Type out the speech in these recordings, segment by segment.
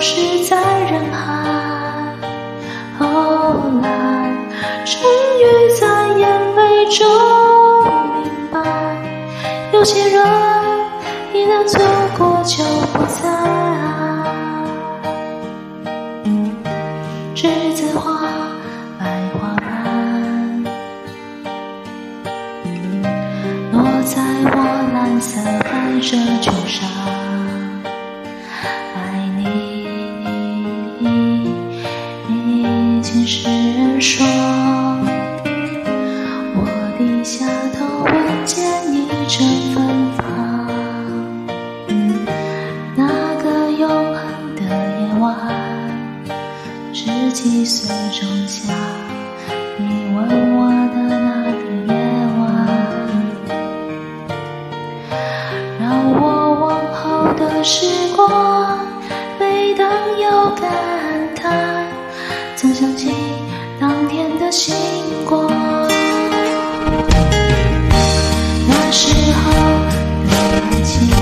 消失在人海，后来终于在眼泪中明白，有些人一旦错过就不在。栀子花白花瓣，落在我蓝色百褶裙上。雪说我低下头闻见一阵芬芳。那个永恒的夜晚，十七岁仲夏，你吻我的那个夜晚，让我往后的时光，每当有感叹，总想。星光，那时候的爱情。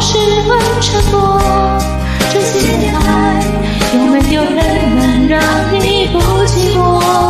是问沉默。这些年来有没有人能让你不寂寞？